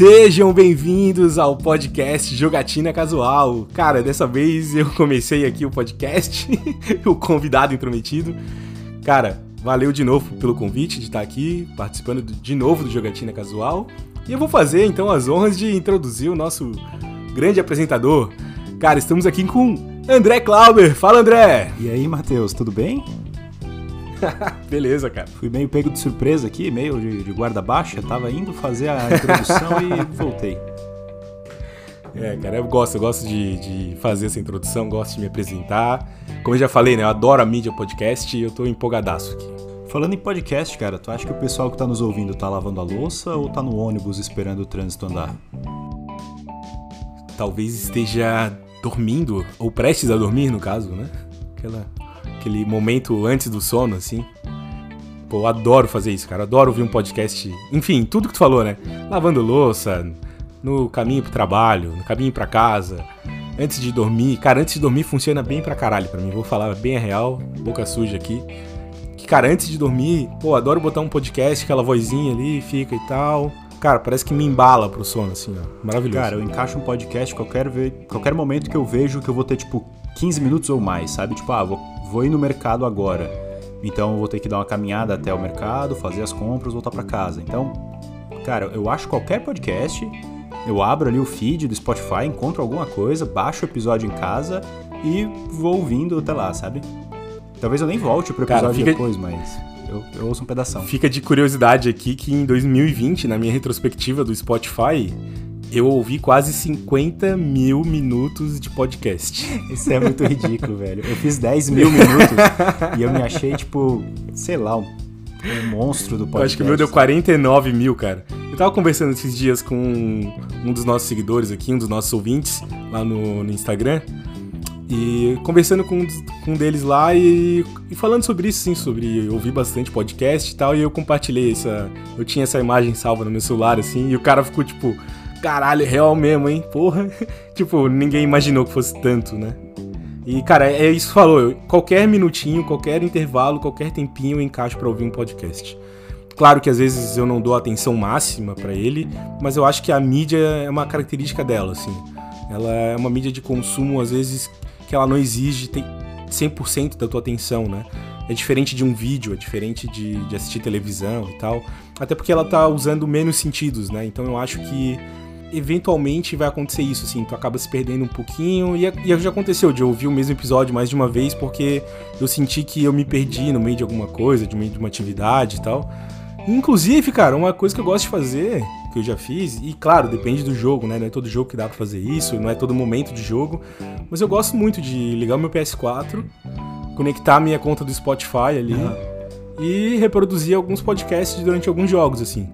Sejam bem-vindos ao podcast Jogatina Casual. Cara, dessa vez eu comecei aqui o podcast, o convidado intrometido. Cara, valeu de novo pelo convite de estar aqui, participando de novo do Jogatina Casual. E eu vou fazer então as honras de introduzir o nosso grande apresentador. Cara, estamos aqui com André Klauber. Fala, André! E aí, Matheus, tudo bem? Beleza, cara. Fui meio pego de surpresa aqui, meio de, de guarda baixa. Tava indo fazer a introdução e voltei. É, cara, eu gosto, eu gosto de, de, fazer essa introdução, gosto de me apresentar. Como eu já falei, né, eu adoro a mídia podcast e eu tô empolgadaço aqui. Falando em podcast, cara, tu acha que o pessoal que tá nos ouvindo tá lavando a louça ou tá no ônibus esperando o trânsito andar? Talvez esteja dormindo, ou prestes a dormir, no caso, né? Aquela aquele momento antes do sono, assim. Pô, adoro fazer isso, cara. Adoro ouvir um podcast. Enfim, tudo que tu falou, né? Lavando louça, no caminho pro trabalho, no caminho para casa, antes de dormir. Cara, antes de dormir funciona bem pra caralho pra mim. Vou falar bem a real, boca suja aqui. Que, cara, antes de dormir, pô, adoro botar um podcast, aquela vozinha ali, fica e tal. Cara, parece que me embala pro sono, assim, ó. Maravilhoso. Cara, eu encaixo um podcast qualquer, qualquer momento que eu vejo que eu vou ter, tipo, 15 minutos ou mais, sabe? Tipo, ah, vou vou ir no mercado agora. Então eu vou ter que dar uma caminhada até o mercado, fazer as compras, voltar para casa. Então, cara, eu acho qualquer podcast, eu abro ali o feed do Spotify, encontro alguma coisa, baixo o episódio em casa e vou ouvindo até lá, sabe? Talvez eu nem volte pro episódio cara, fica... depois, mas eu, eu ouço um pedaço. Fica de curiosidade aqui que em 2020, na minha retrospectiva do Spotify, eu ouvi quase 50 mil minutos de podcast. Isso é muito ridículo, velho. Eu fiz 10 mil minutos e eu me achei, tipo, sei lá, um, um monstro do podcast. Eu acho que o meu deu 49 mil, cara. Eu tava conversando esses dias com um dos nossos seguidores aqui, um dos nossos ouvintes, lá no, no Instagram. E conversando com, com um deles lá e, e, falando sobre isso, sim, sobre ouvir bastante podcast e tal. E eu compartilhei essa. Eu tinha essa imagem salva no meu celular, assim, e o cara ficou tipo caralho, real mesmo, hein? Porra. tipo, ninguém imaginou que fosse tanto, né? E, cara, é isso que falou. Qualquer minutinho, qualquer intervalo, qualquer tempinho eu encaixo para ouvir um podcast. Claro que às vezes eu não dou atenção máxima para ele, mas eu acho que a mídia é uma característica dela, assim. Ela é uma mídia de consumo, às vezes, que ela não exige 100% da tua atenção, né? É diferente de um vídeo, é diferente de, de assistir televisão e tal. Até porque ela tá usando menos sentidos, né? Então eu acho que eventualmente vai acontecer isso, assim, tu acaba se perdendo um pouquinho. E, e já aconteceu de eu ouvir o mesmo episódio mais de uma vez porque eu senti que eu me perdi no meio de alguma coisa, de meio de uma atividade e tal. Inclusive, cara, uma coisa que eu gosto de fazer, que eu já fiz, e claro, depende do jogo, né? Não é todo jogo que dá pra fazer isso, não é todo momento de jogo, mas eu gosto muito de ligar o meu PS4, conectar a minha conta do Spotify ali uhum. e reproduzir alguns podcasts durante alguns jogos, assim.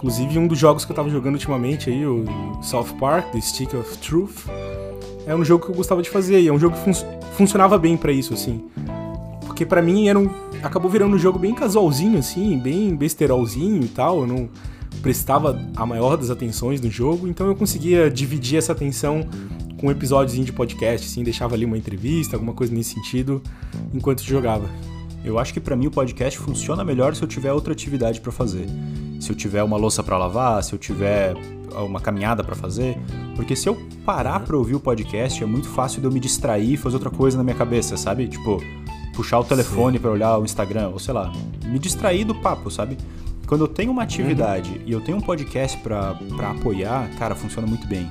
Inclusive, um dos jogos que eu tava jogando ultimamente aí, o South Park, The Stick of Truth, é um jogo que eu gostava de fazer e é um jogo que fun funcionava bem para isso, assim. Porque para mim era um, acabou virando um jogo bem casualzinho, assim, bem besterolzinho e tal. Eu não prestava a maior das atenções no jogo, então eu conseguia dividir essa atenção com um episódiozinho de podcast, assim, deixava ali uma entrevista, alguma coisa nesse sentido, enquanto jogava. Eu acho que para mim o podcast funciona melhor se eu tiver outra atividade para fazer. Se eu tiver uma louça para lavar, se eu tiver uma caminhada para fazer, porque se eu parar para ouvir o podcast é muito fácil de eu me distrair e fazer outra coisa na minha cabeça, sabe? Tipo, puxar o telefone para olhar o Instagram, ou sei lá, me distrair do papo, sabe? Quando eu tenho uma atividade uhum. e eu tenho um podcast para apoiar, cara, funciona muito bem.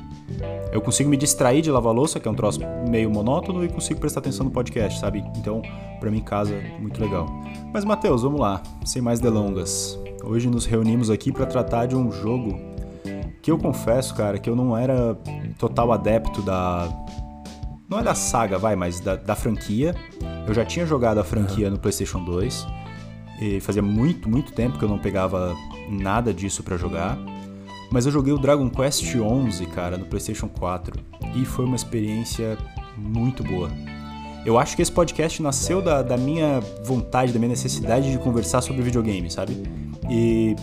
Eu consigo me distrair de lavar louça, que é um troço meio monótono, e consigo prestar atenção no podcast, sabe? Então, para mim, casa, muito legal. Mas, Matheus, vamos lá, sem mais delongas. Hoje nos reunimos aqui para tratar de um jogo que eu confesso, cara, que eu não era total adepto da. Não é da saga, vai, mas da, da franquia. Eu já tinha jogado a franquia uhum. no PlayStation 2. E fazia muito, muito tempo que eu não pegava nada disso para jogar. Mas eu joguei o Dragon Quest XI, cara, no PlayStation 4 e foi uma experiência muito boa. Eu acho que esse podcast nasceu da, da minha vontade, da minha necessidade de conversar sobre videogame, sabe? E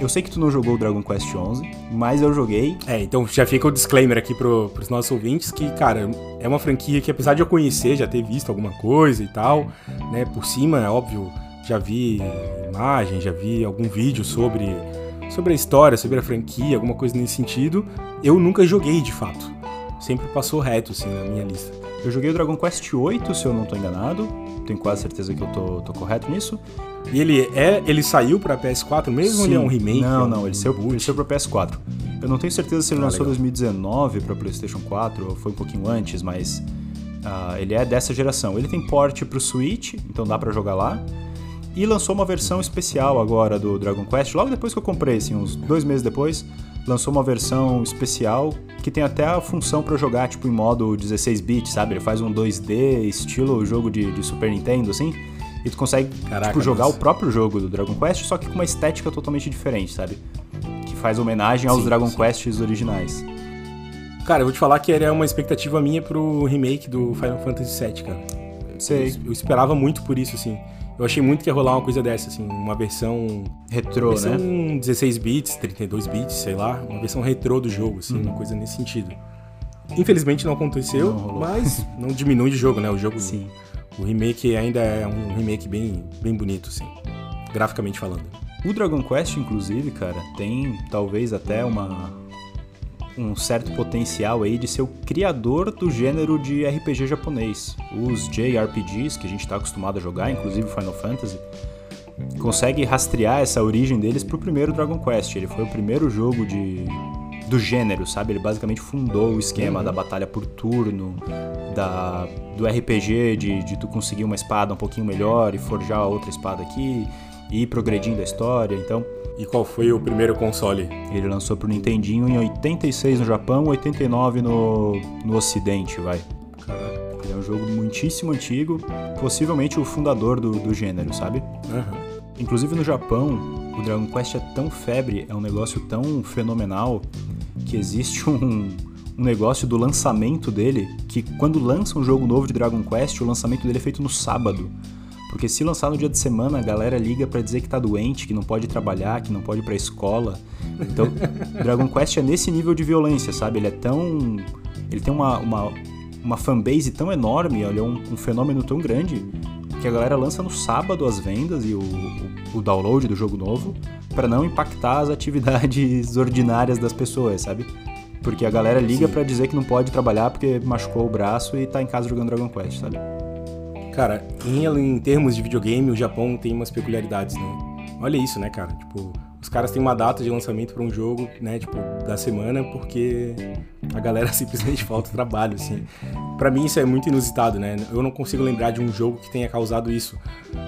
eu sei que tu não jogou Dragon Quest XI, mas eu joguei. É, então já fica o disclaimer aqui pro, pros nossos ouvintes que, cara, é uma franquia que apesar de eu conhecer, já ter visto alguma coisa e tal, né, por cima, é óbvio, já vi imagem, já vi algum vídeo sobre sobre a história, sobre a franquia, alguma coisa nesse sentido, eu nunca joguei de fato. Sempre passou reto, assim, na minha lista. Eu joguei o Dragon Quest VIII, se eu não tô enganado. Tenho quase certeza que eu tô, tô correto nisso. E ele é. Ele saiu pra PS4 mesmo ou ele é um remake? Não, é um não, ele saiu, ele saiu pra PS4. Eu não tenho certeza se ele Ah, lançou em legal. 2019 pra PlayStation 4 ou foi um pouquinho antes, mas ah, ele é dessa geração. Ele tem porte pro Switch, então dá pra jogar lá. E lançou uma versão especial agora do Dragon Quest, logo depois que eu comprei, assim, uns dois meses depois, lançou uma versão especial que tem até a função pra jogar, tipo, em modo 16 bits, sabe? Ele faz um 2D, estilo jogo de, de Super Nintendo, assim, e tu consegue, Caraca, tipo, jogar o próprio jogo do Dragon Quest, só que com uma estética totalmente diferente, sabe? Que faz homenagem aos Sim, Dragon sim. Quests originais. Cara, eu vou te falar que era uma expectativa minha pro remake do Final Fantasy VII, cara. Sei. Eu, eu esperava muito por isso, assim. Eu achei muito que ia rolar uma coisa dessa, assim, uma versão. Retrô, versão né? 16 bits, 32 bits, sei lá, uma versão retrô do jogo, assim, Uhum. uma coisa nesse sentido. Infelizmente não aconteceu, Não mas não diminui de jogo, né? O jogo, Sim. O remake ainda é um remake bem, bem bonito, assim, graficamente falando. O Dragon Quest, inclusive, cara, tem talvez até uma um certo potencial aí de ser o criador do gênero de RPG japonês. Os JRPGs que a gente está acostumado a jogar, inclusive Final Fantasy, consegue rastrear essa origem deles pro primeiro Dragon Quest. Ele foi o primeiro jogo de do gênero, sabe? Ele basicamente fundou o esquema da batalha por turno, da, do RPG de, de tu conseguir uma espada um pouquinho melhor e forjar outra espada aqui e ir progredindo a história. Então, E qual foi o primeiro console? ele lançou pro Nintendinho em 86 no Japão, 89 no, no Ocidente, vai. Ele é um jogo muitíssimo antigo, possivelmente o fundador do, do gênero, sabe? Aham. Inclusive no Japão, o Dragon Quest é tão febre, é um negócio tão fenomenal, que existe um, um negócio do lançamento dele, que quando lança um jogo novo de Dragon Quest, o lançamento dele é feito no sábado. Porque se lançar no dia de semana, a galera liga pra dizer que tá doente, que não pode trabalhar, que não pode ir pra escola. Então, Dragon Quest é nesse nível de violência, sabe? Ele é tão. Ele tem uma, uma, uma fanbase tão enorme, ele é um, um fenômeno tão grande, que a galera lança no sábado as vendas e o, o, o download do jogo novo, pra não impactar as atividades ordinárias das pessoas, sabe? Porque a galera liga pra dizer que não pode trabalhar porque machucou o braço e tá em casa jogando Dragon Quest, sabe? Cara, em, em termos de videogame, o Japão tem umas peculiaridades, né? Olha isso, né, cara? Tipo, os caras têm uma data de lançamento pra um jogo, né, tipo, da semana, porque a galera simplesmente falta trabalho, assim. Pra mim isso é muito inusitado, né? Eu não consigo lembrar de um jogo que tenha causado isso.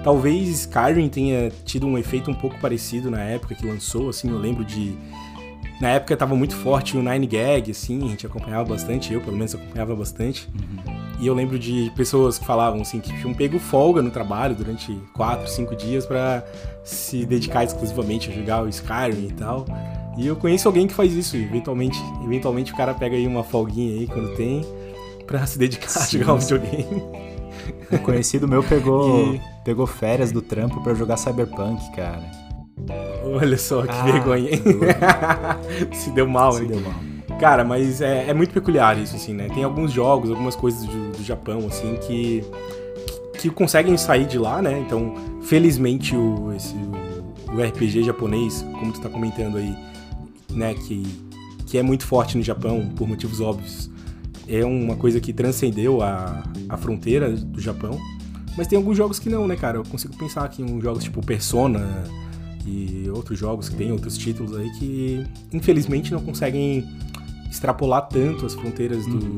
Talvez Skyrim tenha tido um efeito um pouco parecido na época que lançou, assim, eu lembro de na época tava muito forte o Nine Gag, assim, a gente acompanhava bastante, eu pelo menos acompanhava bastante. E eu lembro de pessoas que falavam assim que tinham pego folga no trabalho durante 4, 5 dias pra se dedicar exclusivamente a jogar o Skyrim e tal. E eu conheço alguém que faz isso, eventualmente, eventualmente o cara pega aí uma folguinha aí quando tem pra se dedicar a Sim, jogar um videogame. Um conhecido meu pegou, E- pegou férias do trampo pra jogar Cyberpunk, cara. Olha só que Ah, vergonha, hein? se deu mal, Se hein? deu mal. Cara, mas é, é muito peculiar isso, assim, né? Tem alguns jogos, algumas coisas do, do Japão, assim, que, que conseguem sair de lá, né? Então, felizmente, o, esse, o, o RPG japonês, como tu tá comentando aí, né? Que, que é muito forte no Japão, por motivos óbvios, é uma coisa que transcendeu a, a fronteira do Japão. Mas tem alguns jogos que não, né, cara? Eu consigo pensar aqui em jogos tipo Persona e outros jogos que tem outros títulos aí que, infelizmente, não conseguem extrapolar tanto as fronteiras do,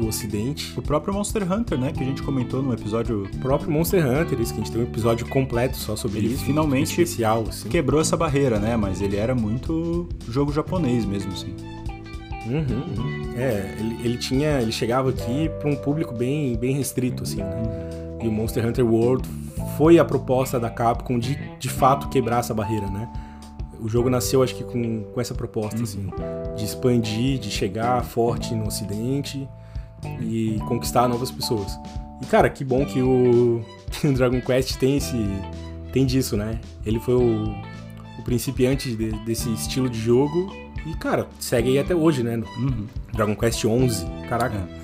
do Ocidente. O próprio Monster Hunter, né, que a gente comentou no episódio, O próprio Monster Hunter, isso que a gente tem um episódio completo só sobre Ele isso. finalmente especial, assim. quebrou essa barreira, né? Mas ele era muito jogo japonês mesmo, assim. Uhum, uhum. É, ele, ele tinha. Ele chegava aqui para um público bem, bem restrito, assim, né? E o Monster Hunter World foi a proposta da Capcom de, de fato quebrar essa barreira, né? O jogo nasceu, acho que, com, com essa proposta, assim, de expandir, de chegar forte no ocidente e conquistar novas pessoas. E, cara, que bom que o, que o Dragon Quest tem esse. tem disso, né? Ele foi o, o principiante de- desse estilo de jogo e, cara, segue aí até hoje, né? Uhum. Dragon Quest 11, caraca. É.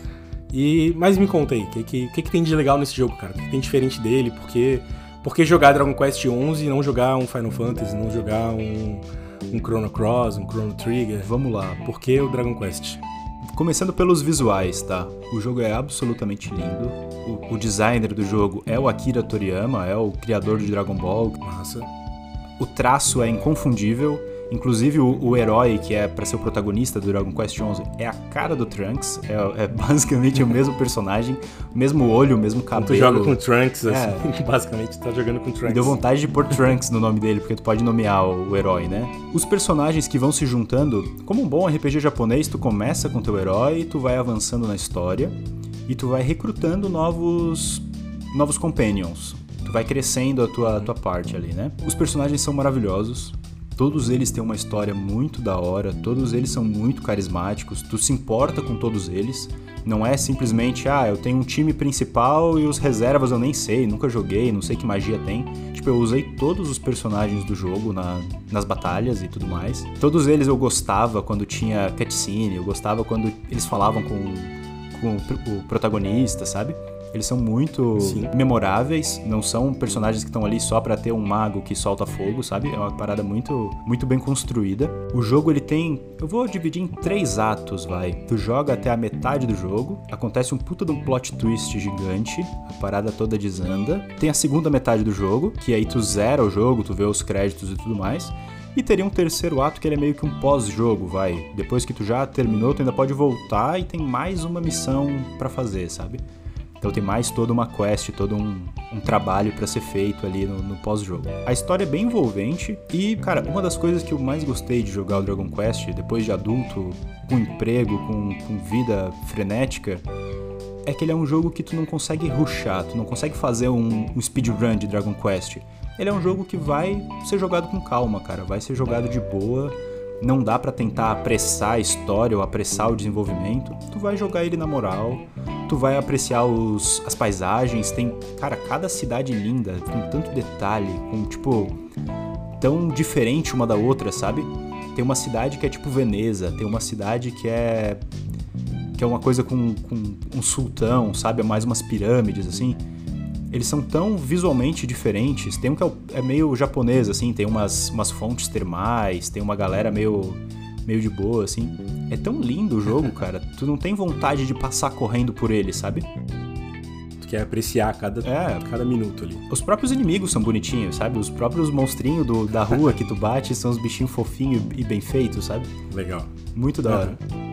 E, mas me conta aí, o que, que, que, que tem de legal nesse jogo, cara? O que, que tem diferente dele? Porque por que jogar Dragon Quest 11 e não jogar um Final Fantasy, não jogar um, um Chrono Cross, um Chrono Trigger? Vamos lá. Por que o Dragon Quest? Começando pelos visuais, tá? O jogo é absolutamente lindo. O, o designer do jogo é o Akira Toriyama, é o criador de Dragon Ball. Massa. O traço é inconfundível. Inclusive o, o herói que é para ser o protagonista do Dragon Quest XI é a cara do Trunks, é, é basicamente o mesmo personagem, o mesmo olho, o mesmo cabelo. Tu joga com Trunks, assim, é. basicamente tá jogando com Trunks. Deu vontade de pôr Trunks no nome dele, porque tu pode nomear o, o, herói, né? Os personagens que vão se juntando, como um bom RPG japonês, tu começa com teu herói, tu vai avançando na história e tu vai recrutando novos novos companions. Tu vai crescendo a tua, a tua parte ali, né? Os personagens são maravilhosos. Todos eles têm uma história muito da hora, todos eles são muito carismáticos, tu se importa com todos eles. Não é simplesmente, ah, eu tenho um time principal e os reservas eu nem sei, nunca joguei, não sei que magia tem. Tipo, eu usei todos os personagens do jogo na, nas batalhas e tudo mais. Todos eles eu gostava quando tinha cutscene, eu gostava quando eles falavam com, com o protagonista, sabe? Eles são muito Sim. memoráveis, não são personagens que estão ali só para ter um mago que solta fogo, sabe? É uma parada muito, muito bem construída. O jogo ele tem, eu vou dividir em três atos, vai. Tu joga até a metade do jogo, acontece um puta de um plot twist gigante, a parada toda desanda. Tem a segunda metade do jogo, que aí tu zera o jogo, tu vê os créditos e tudo mais. E teria um terceiro ato que ele é meio que um pós-jogo, vai. Depois que tu já terminou, tu ainda pode voltar e tem mais uma missão para fazer, sabe? Então tem mais toda uma quest, todo um, um trabalho para ser feito ali no, no pós-jogo. A história é bem envolvente e, cara, uma das coisas que eu mais gostei de jogar o Dragon Quest, depois de adulto, com emprego, com, com vida frenética, é que ele é um jogo que tu não consegue rushar, tu não consegue fazer um, um speedrun de Dragon Quest. Ele é um jogo que vai ser jogado com calma, cara, vai ser jogado de boa não dá para tentar apressar a história ou apressar o desenvolvimento. Tu vai jogar ele na moral, tu vai apreciar os, as paisagens, tem, cara, cada cidade linda, com tanto detalhe, com tipo tão diferente uma da outra, sabe? Tem uma cidade que é tipo Veneza, tem uma cidade que é que é uma coisa com, com um sultão, sabe? É mais umas pirâmides assim eles são tão visualmente diferentes. Tem um que é, é, meio japonês, assim, tem umas, umas fontes termais, tem uma galera meio, meio de boa, assim. É tão lindo o jogo, cara. Tu não tem vontade de passar correndo por ele, sabe? Tu quer apreciar cada, é, cada minuto ali. Os próprios inimigos são bonitinhos, sabe? Os próprios monstrinhos do, da rua que tu bate são os bichinhos fofinhos e bem feitos, sabe? Legal. Muito da hora.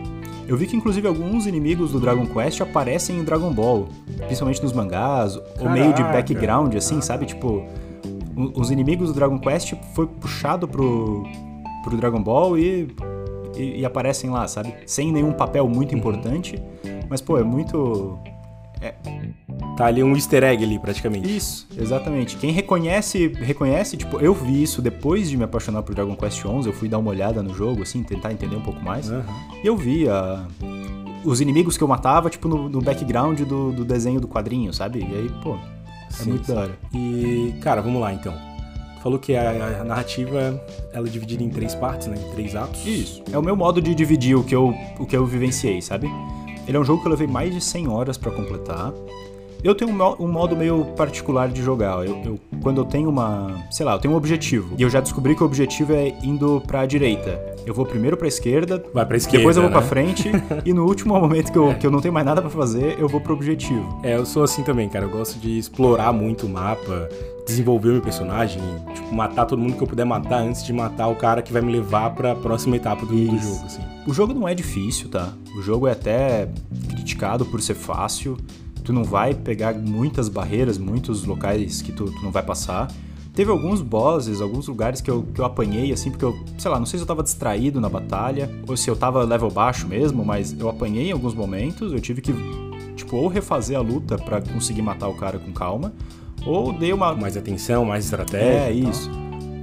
Eu vi que inclusive alguns inimigos do Dragon Quest aparecem em Dragon Ball, principalmente nos mangás, Caraca. ou meio de background, assim, sabe? Tipo, os inimigos do Dragon Quest foi puxado pro, pro Dragon Ball e, e, e aparecem lá, sabe? Sem nenhum papel muito uhum. importante, mas pô, é muito. É, Tá ali um easter egg ali, praticamente. Isso, exatamente. Quem reconhece, reconhece, tipo, eu vi isso depois de me apaixonar por Dragon Quest XI, eu fui dar uma olhada no jogo, assim, tentar entender um pouco mais. Uhum. E eu vi a, os inimigos que eu matava, tipo, no, no background do, do, desenho do quadrinho, sabe? E aí, pô, é sim, muito sim. da hora. E, cara, vamos lá, então. Falou que a, a, narrativa ela é dividida em três partes, né? Em três atos. Isso. É o meu modo de dividir o que eu, o que eu vivenciei, sabe? Ele é um jogo que eu levei mais de 100 horas para completar. Eu tenho um, modo meio particular de jogar. Eu, eu, quando eu tenho uma. Sei lá, eu tenho um objetivo. E eu já descobri que o objetivo é indo pra direita. Eu vou primeiro pra esquerda. Vai pra esquerda. Depois eu vou né? pra frente. e no último momento que eu, que eu não tenho mais nada para fazer, eu vou pro objetivo. É, eu sou assim também, cara. Eu gosto de explorar muito o mapa, desenvolver o meu personagem, tipo, matar todo mundo que eu puder matar antes de matar o cara que vai me levar pra próxima etapa do, do jogo, assim. O jogo não é difícil, tá? O jogo é até criticado por ser fácil tu não vai pegar muitas barreiras, muitos locais que tu, tu não vai passar. Teve alguns bosses, alguns lugares que eu, que eu apanhei, assim, porque eu, sei lá, não sei se eu tava distraído na batalha, ou se eu tava level baixo mesmo, mas eu apanhei em alguns momentos, eu tive que, tipo, ou refazer a luta para conseguir matar o cara com calma, ou dei uma. Mais atenção, mais estratégia. É, isso.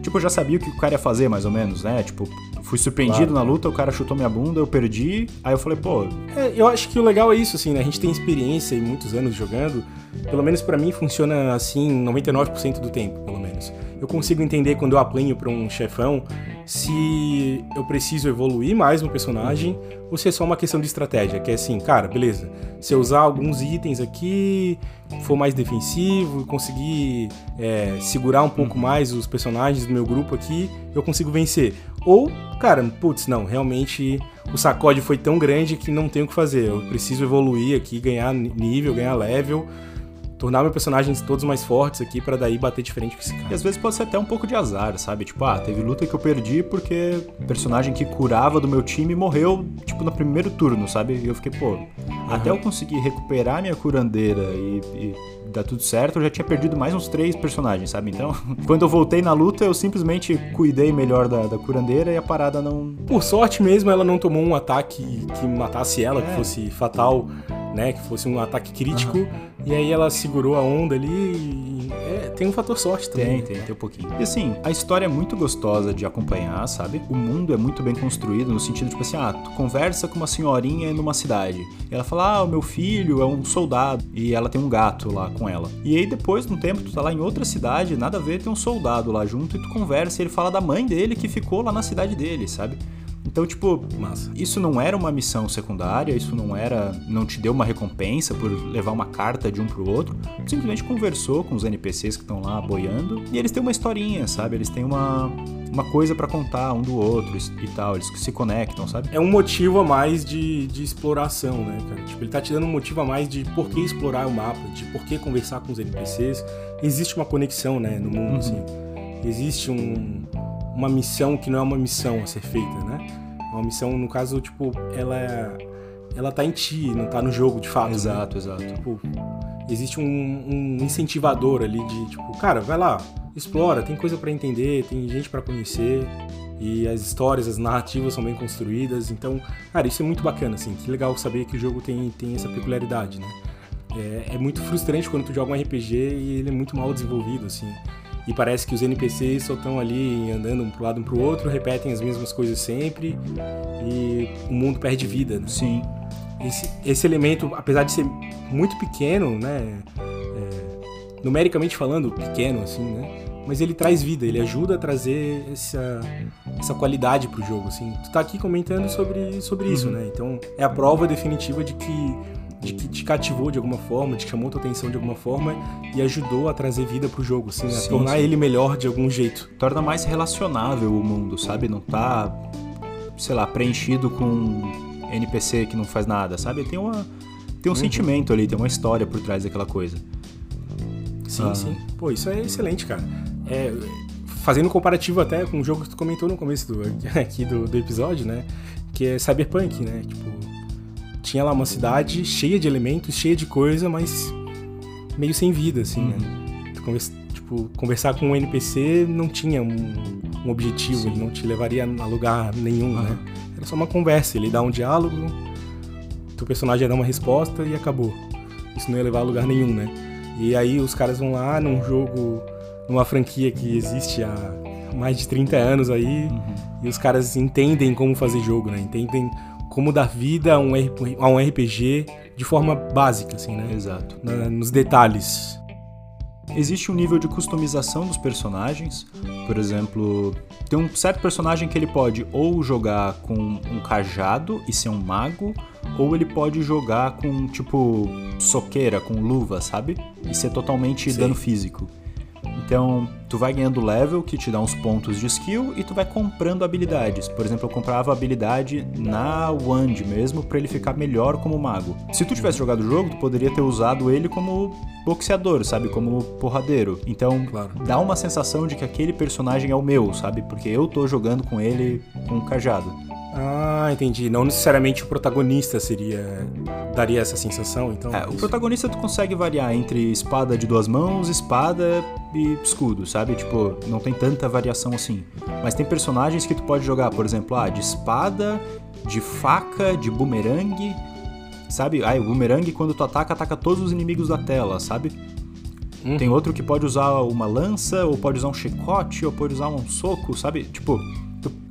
Tipo, eu já sabia o que o cara ia fazer, mais ou menos, né? Tipo, fui surpreendido claro. na luta, o cara chutou minha bunda, eu perdi. Aí eu falei, pô. É, eu acho que o legal é isso, assim, né? A gente tem experiência e muitos anos jogando. Pelo menos para mim funciona assim 99% do tempo, pelo menos. Eu consigo entender quando eu apanho pra um chefão se eu preciso evoluir mais no personagem ou se é só uma questão de estratégia, que é assim, cara, beleza. Se eu usar alguns itens aqui, for mais defensivo, conseguir é, segurar um pouco mais os personagens do meu grupo aqui, eu consigo vencer. Ou, cara, putz, não, realmente o sacode foi tão grande que não tenho o que fazer. Eu preciso evoluir aqui, ganhar nível, ganhar level tornar meus personagens todos mais fortes aqui para daí bater diferente com esse cara. E às vezes pode ser até um pouco de azar, sabe? Tipo, ah, teve luta que eu perdi porque o personagem que curava do meu time morreu, tipo, no primeiro turno, sabe? E eu fiquei, pô, uhum. até eu conseguir recuperar minha curandeira e, e dar tudo certo, eu já tinha perdido mais uns três personagens, sabe? Então, quando eu voltei na luta, eu simplesmente cuidei melhor da, da curandeira e a parada não. Por sorte mesmo, ela não tomou um ataque que matasse ela, é. que fosse fatal né? Que fosse um ataque crítico. Uhum. E aí ela segurou a onda ali e... é, tem um fator sorte também. Tem, tem, tem um pouquinho. E assim, a história é muito gostosa de acompanhar, sabe? O mundo é muito bem construído no sentido, tipo assim, ah, tu conversa com uma senhorinha numa cidade. Ela fala, ah, o meu filho é um soldado. E ela tem um gato lá com ela. E aí depois, num tempo, tu tá lá em outra cidade, nada a ver, tem um soldado lá junto e tu conversa e ele fala da mãe dele que ficou lá na cidade dele, sabe? Então, tipo, Massa. isso não era uma missão secundária, isso não era. não te deu uma recompensa por levar uma carta de um pro outro. Simplesmente conversou com os NPCs que estão lá boiando e eles têm uma historinha, sabe? Eles têm uma, uma coisa para contar um do outro e tal, eles se conectam, sabe? É um motivo a mais de, de exploração, né, cara? Tipo, ele tá te dando um motivo a mais de por que explorar o mapa, de por que conversar com os NPCs. Existe uma conexão, né, no mundo, uhum. assim. Existe um uma missão que não é uma missão a ser feita, né? É uma missão, no caso, tipo, ela ela tá em ti, não tá no jogo de fato. Exato, né? exato. Tipo, existe um, um, incentivador ali de, tipo, cara, vai lá, explora, tem coisa para entender, tem gente para conhecer e as histórias, as narrativas são bem construídas. Então, cara, isso é muito bacana, assim. Que legal saber que o jogo tem, tem essa peculiaridade, né? É, é muito frustrante quando tu joga um RPG e ele é muito mal desenvolvido, assim e parece que os NPCs só estão ali andando um pro lado um pro outro, repetem as mesmas coisas sempre e o mundo perde vida, né? Sim. Esse, esse elemento, apesar de ser muito pequeno, né? É, numericamente falando, pequeno, assim, né? Mas ele traz vida, ele ajuda a trazer essa, essa qualidade pro jogo, assim. Tu tá aqui comentando sobre, sobre isso, uhum. né? Então é a prova definitiva de que de que te cativou de alguma forma, te chamou tua atenção de alguma forma e ajudou a trazer vida pro jogo, assim, a tornar sim. ele melhor de algum jeito. Torna mais relacionável o mundo, sabe? Não tá, sei lá, preenchido com NPC que não faz nada, sabe? Tem uma tem um uhum. sentimento ali, tem uma história por trás daquela coisa. Sim, ah. sim. Pô, isso é excelente, cara. É, fazendo um comparativo até com o jogo que tu comentou no começo do, aqui do, do episódio, né? Que é Cyberpunk, né? Tipo, tinha lá uma cidade cheia de elementos, cheia de coisa, mas meio sem vida, assim, né? uhum. Conversa, tipo, conversar com um NPC não tinha um, um objetivo, Sim. ele não te levaria a lugar nenhum, né? Era só uma conversa, ele dá um diálogo, teu personagem ia dar uma resposta e acabou. Isso não ia levar a lugar nenhum, né? E aí os caras vão lá num jogo, numa franquia que existe há mais de 30 anos aí, uhum. e os caras entendem como fazer jogo, né? Entendem como dar vida a um, a um RPG de forma básica, assim, né? Exato. Na, nos detalhes. Existe um nível de customização dos personagens. Por exemplo, tem um certo personagem que ele pode ou jogar com um cajado e ser um mago, ou ele pode jogar com, tipo, soqueira, com luva, sabe? E ser totalmente Sim. dano físico. Então, tu vai ganhando level, que te dá uns pontos de skill, e tu vai comprando habilidades. Por exemplo, eu comprava habilidade na Wand mesmo, para ele ficar melhor como mago. Se tu tivesse jogado o jogo, tu poderia ter usado ele como boxeador, sabe? Como porradeiro. Então, claro. dá uma sensação de que aquele personagem é o meu, sabe? Porque eu tô jogando com ele com um cajado. Ah, entendi. Não necessariamente o protagonista seria. daria essa sensação, então. É, o protagonista tu consegue variar entre espada de duas mãos, espada e escudo, sabe? Tipo, não tem tanta variação assim. Mas tem personagens que tu pode jogar, por exemplo, ah, de espada, de faca, de bumerangue. Sabe? Ah, o bumerangue quando tu ataca, ataca todos os inimigos da tela, sabe? Hum. Tem outro que pode usar uma lança, ou pode usar um chicote, ou pode usar um soco, sabe? Tipo,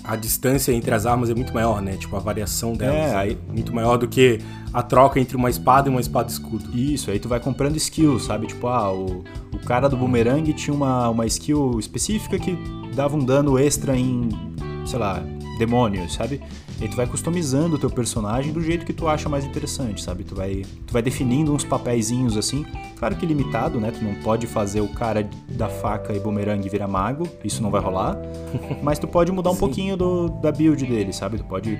a distância entre as armas é muito maior, né? Tipo, a variação delas é, aí... é muito maior do que a troca entre uma espada e uma espada escudo. Isso, aí tu vai comprando skills, sabe? Tipo, ah, o, o cara do boomerang tinha uma, uma skill específica que dava um dano extra em, sei lá, demônios, sabe? E tu vai customizando o teu personagem do jeito que tu acha mais interessante, sabe? Tu vai, tu vai definindo uns papeizinhos assim. Claro que limitado, né? Tu não pode fazer o cara da faca e bumerangue virar mago, isso não vai rolar. Mas tu pode mudar um pouquinho do, da build dele, sabe? Tu pode.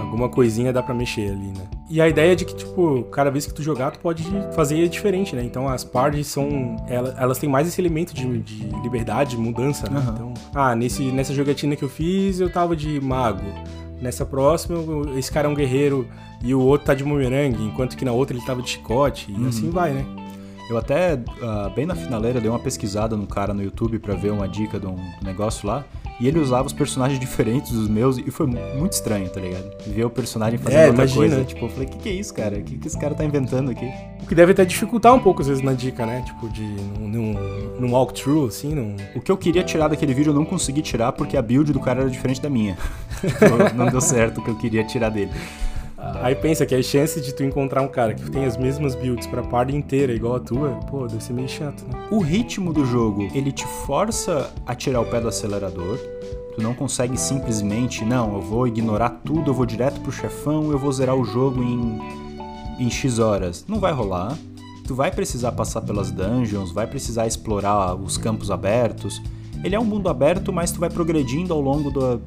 Alguma coisinha dá pra mexer ali, né? E a ideia é de que, tipo, cada vez que tu jogar, tu pode fazer diferente, né? Então as parties são. Elas, têm mais esse elemento de, de liberdade, de mudança, né? Uhum. Então, ah, nesse, nessa jogatina que eu fiz, eu tava de mago. Nessa próxima, esse cara é um guerreiro e o outro tá de bumerangue, enquanto que na outra ele tava de chicote, e uhum. assim vai, né? Eu até, uh, bem na finaleira, dei uma pesquisada no cara no YouTube para ver uma dica de um negócio lá. E ele usava os personagens diferentes dos meus e foi muito estranho, tá ligado? Ver o personagem fazendo é, outra imagina. coisa. Tipo, eu falei, o que, que é isso, cara? O que, que esse cara tá inventando aqui? O que deve até dificultar um pouco, às vezes, na dica, né? Tipo, de num, num walkthrough, assim, num... O que eu queria tirar daquele vídeo eu não consegui tirar porque a build do cara era diferente da minha. não deu certo o que eu queria tirar dele. Aí pensa que a chance de tu encontrar um cara que tem as mesmas builds pra party inteira igual a tua, pô, deve ser meio chato, né? O ritmo do jogo, ele te força a tirar o pé do acelerador. Tu não consegue simplesmente, não, eu vou ignorar tudo, eu vou direto pro chefão, eu vou zerar o jogo em, em X horas. Não vai rolar. Tu vai precisar passar pelas dungeons, vai precisar explorar os campos abertos. Ele é um mundo aberto, mas tu vai progredindo ao longo do,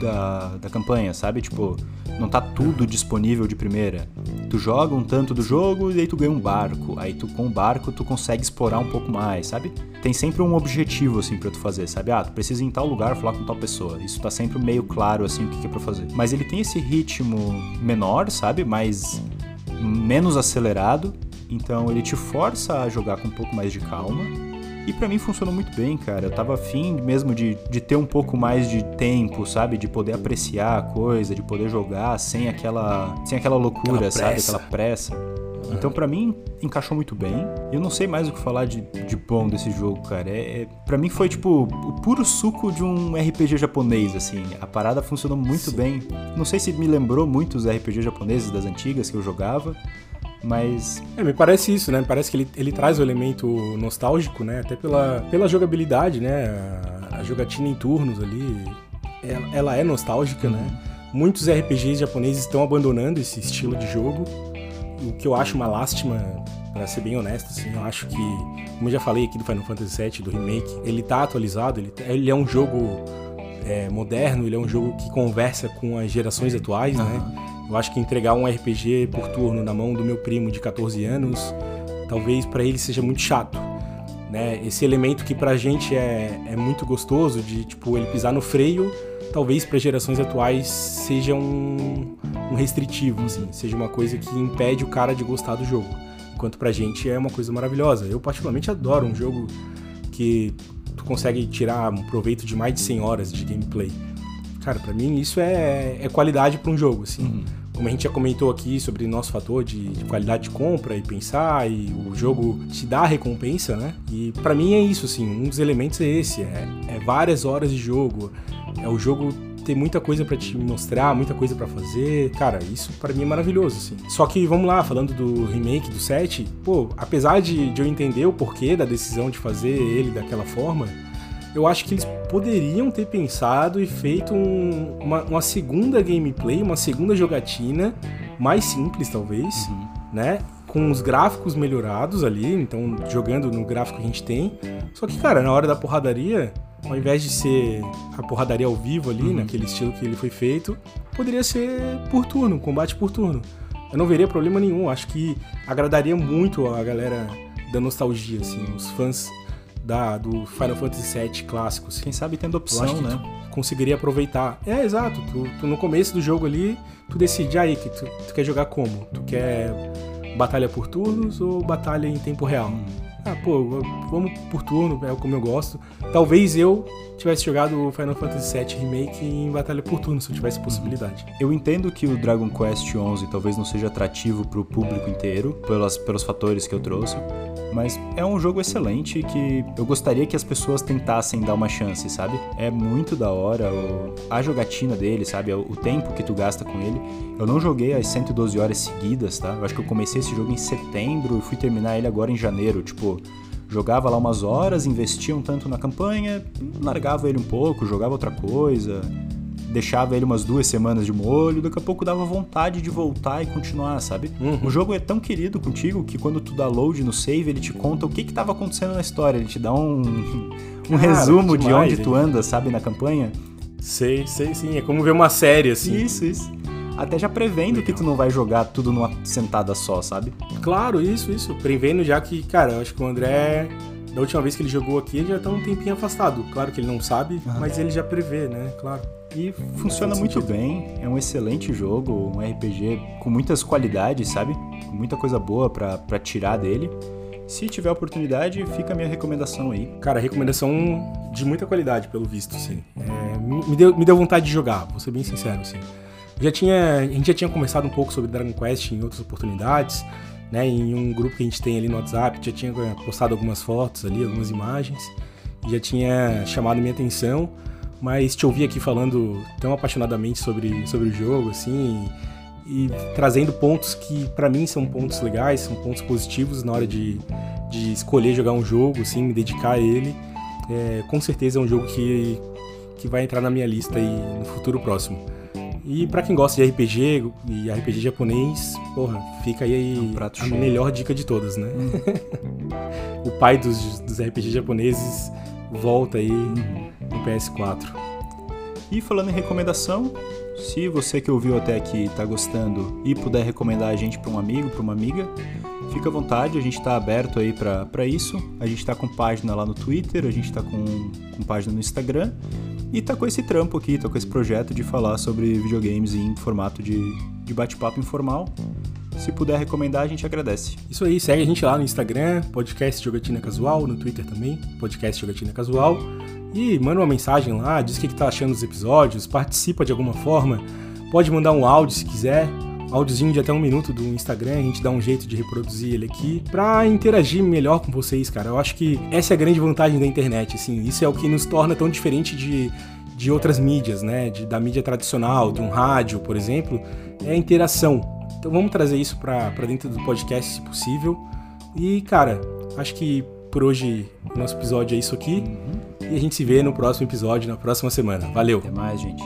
da, da campanha, sabe? Tipo, não tá tudo disponível de primeira. Tu joga um tanto do jogo e aí tu ganha um barco. Aí tu com o barco tu consegue explorar um pouco mais, sabe? Tem sempre um objetivo assim para tu fazer, sabe? Ah, tu precisa ir em tal lugar falar com tal pessoa. Isso tá sempre meio claro assim o que é para fazer. Mas ele tem esse ritmo menor, sabe? Mais menos acelerado. Então ele te força a jogar com um pouco mais de calma e para mim funcionou muito bem, cara. Eu tava afim mesmo de, de ter um pouco mais de tempo, sabe? De poder apreciar a coisa, de poder jogar sem aquela, sem aquela loucura, aquela sabe? Aquela pressa. Então, para mim, encaixou muito bem. Eu não sei mais o que falar de, de bom desse jogo, cara. É, é, para mim foi, tipo, o puro suco de um RPG japonês, assim. A parada funcionou muito Sim. bem. Não sei se me lembrou muito os RPG japoneses das antigas que eu jogava, mas. É, me parece isso, né? Me parece que ele, ele traz o elemento nostálgico, né? Até pela, pela jogabilidade, né? A, a jogatina em turnos ali. Ela, ela é nostálgica, né? Muitos RPGs japoneses estão abandonando esse estilo de jogo. O que eu acho uma lástima, para ser bem honesto, assim, eu acho que, como eu já falei aqui do Final Fantasy VII, do remake, ele tá atualizado, ele, ele é um jogo é, moderno, ele é um jogo que conversa com as gerações atuais, uhum. né? Eu acho que entregar um RPG por turno na mão do meu primo de 14 anos, talvez para ele seja muito chato. Né? Esse elemento que pra gente é, é muito gostoso, de tipo, ele pisar no freio, talvez para gerações atuais seja um, um restritivo, assim, seja uma coisa que impede o cara de gostar do jogo. Enquanto pra gente é uma coisa maravilhosa. Eu particularmente adoro um jogo que tu consegue tirar um proveito de mais de 100 horas de gameplay. Cara, para mim isso é, é qualidade para um jogo, assim. Uhum como a gente já comentou aqui sobre nosso fator de, de, qualidade de compra e pensar, e o jogo te dá recompensa, né? E para mim é isso, assim, um dos elementos é esse, é, é várias horas de jogo, é o jogo ter muita coisa para te mostrar, muita coisa para fazer. Cara, isso para mim é maravilhoso, assim. Só que vamos lá, falando do remake do 7, pô, apesar de, de eu entender o porquê da decisão de fazer ele daquela forma, eu acho que eles poderiam ter pensado e feito um, uma, uma, segunda gameplay, uma segunda jogatina, mais simples talvez, uhum. né? Com os gráficos melhorados ali, então jogando no gráfico que a gente tem. Só que, cara, na hora da porradaria, ao invés de ser a porradaria ao vivo ali, uhum. naquele estilo que ele foi feito, poderia ser por turno, combate por turno. Eu não veria problema nenhum, acho que agradaria muito a galera da nostalgia, assim, os fãs da, do Final Fantasy VII clássicos. Quem sabe tendo opção, né? conseguiria aproveitar. É, exato. Tu, tu, no começo do jogo ali, tu decide aí que tu, tu, quer jogar como? Tu quer batalha por turnos ou batalha em tempo real? Hum. Ah, pô, vamos por turno, é como eu gosto. Talvez eu tivesse jogado o Final Fantasy VII Remake em batalha por turno, se eu tivesse possibilidade. Eu entendo que o Dragon Quest XI talvez não seja atrativo para o público inteiro, pelos, pelos fatores que eu trouxe, mas é um jogo excelente que eu gostaria que as pessoas tentassem dar uma chance, sabe? É muito da hora o, a jogatina dele, sabe? O tempo que tu gasta com ele. Eu não joguei as 112 horas seguidas, tá? Eu acho que eu comecei esse jogo em setembro e fui terminar ele agora em janeiro. Tipo, Jogava lá umas horas, investia um tanto na campanha, largava ele um pouco, jogava outra coisa, deixava ele umas duas semanas de molho, daqui a pouco dava vontade de voltar e continuar, sabe? Uhum. O jogo é tão querido contigo que quando tu dá load no save, ele te conta o que que tava acontecendo na história, ele te dá um, um Cara, resumo de demais, onde tu anda, sabe, na campanha. Sei, sei sim. É como ver uma série, assim. Isso, isso. Até já prevendo que tu não vai jogar tudo numa sentada só, sabe? Claro, isso, isso. Prevendo já que, cara, eu acho que o André, da última vez que ele jogou aqui, ele já tá um tempinho afastado. Claro que ele não sabe, mas ele já prevê, né? Claro. E funciona muito bem, é um excelente jogo, um RPG com muitas qualidades, sabe? Com muita coisa boa pra, pra tirar dele. Se tiver oportunidade, fica a minha recomendação aí. Cara, recomendação de muita qualidade, pelo visto, assim. É, me, deu, me deu vontade de jogar, vou ser bem sincero, assim. Já tinha, a gente já tinha conversado um pouco sobre Dragon Quest em outras oportunidades, né? Em um grupo que a gente tem ali no WhatsApp, já tinha eh, postado algumas fotos ali, algumas imagens, já tinha chamado minha atenção, mas te ouvir aqui falando tão apaixonadamente sobre, sobre o jogo, assim, e, e trazendo pontos que pra mim são pontos legais, são pontos positivos na hora de, de escolher jogar um jogo, assim, me dedicar a ele. É, com certeza é um jogo que, que vai entrar na minha lista aí no futuro próximo. E pra quem gosta de RPG e RPG japonês, porra, fica aí prato a cheio. melhor dica de todas, né? o pai dos, dos RPG japoneses volta aí no PS4. E falando em recomendação, se você que ouviu até aqui tá gostando e puder recomendar a gente para um amigo, para uma amiga, fica à vontade, a gente tá aberto aí pra pra isso. A gente tá com página lá no Twitter, a gente tá com, com página no Instagram e tá com esse trampo aqui, tá com esse projeto de falar sobre videogames em formato de, de bate-papo informal. Se puder recomendar, a gente agradece. Isso aí, segue a gente lá no Instagram, podcast Jogatina Casual, no Twitter também, podcast Jogatina Casual. E manda uma mensagem lá, diz o que, que tá achando dos episódios, participa de alguma forma. Pode mandar um áudio se quiser, áudiozinho de até um minuto do Instagram, a gente dá um jeito de reproduzir ele aqui pra interagir melhor com vocês, cara. Eu acho que essa é a grande vantagem da internet, assim, isso é o que nos torna tão diferente de, de outras mídias, né? De, da mídia tradicional, de um rádio, por exemplo, é a interação. Então vamos trazer isso pra dentro do podcast, se possível. E, cara, acho que por hoje o nosso episódio é isso aqui. E a gente se vê no próximo episódio, na próxima semana. Valeu! Até mais, gente.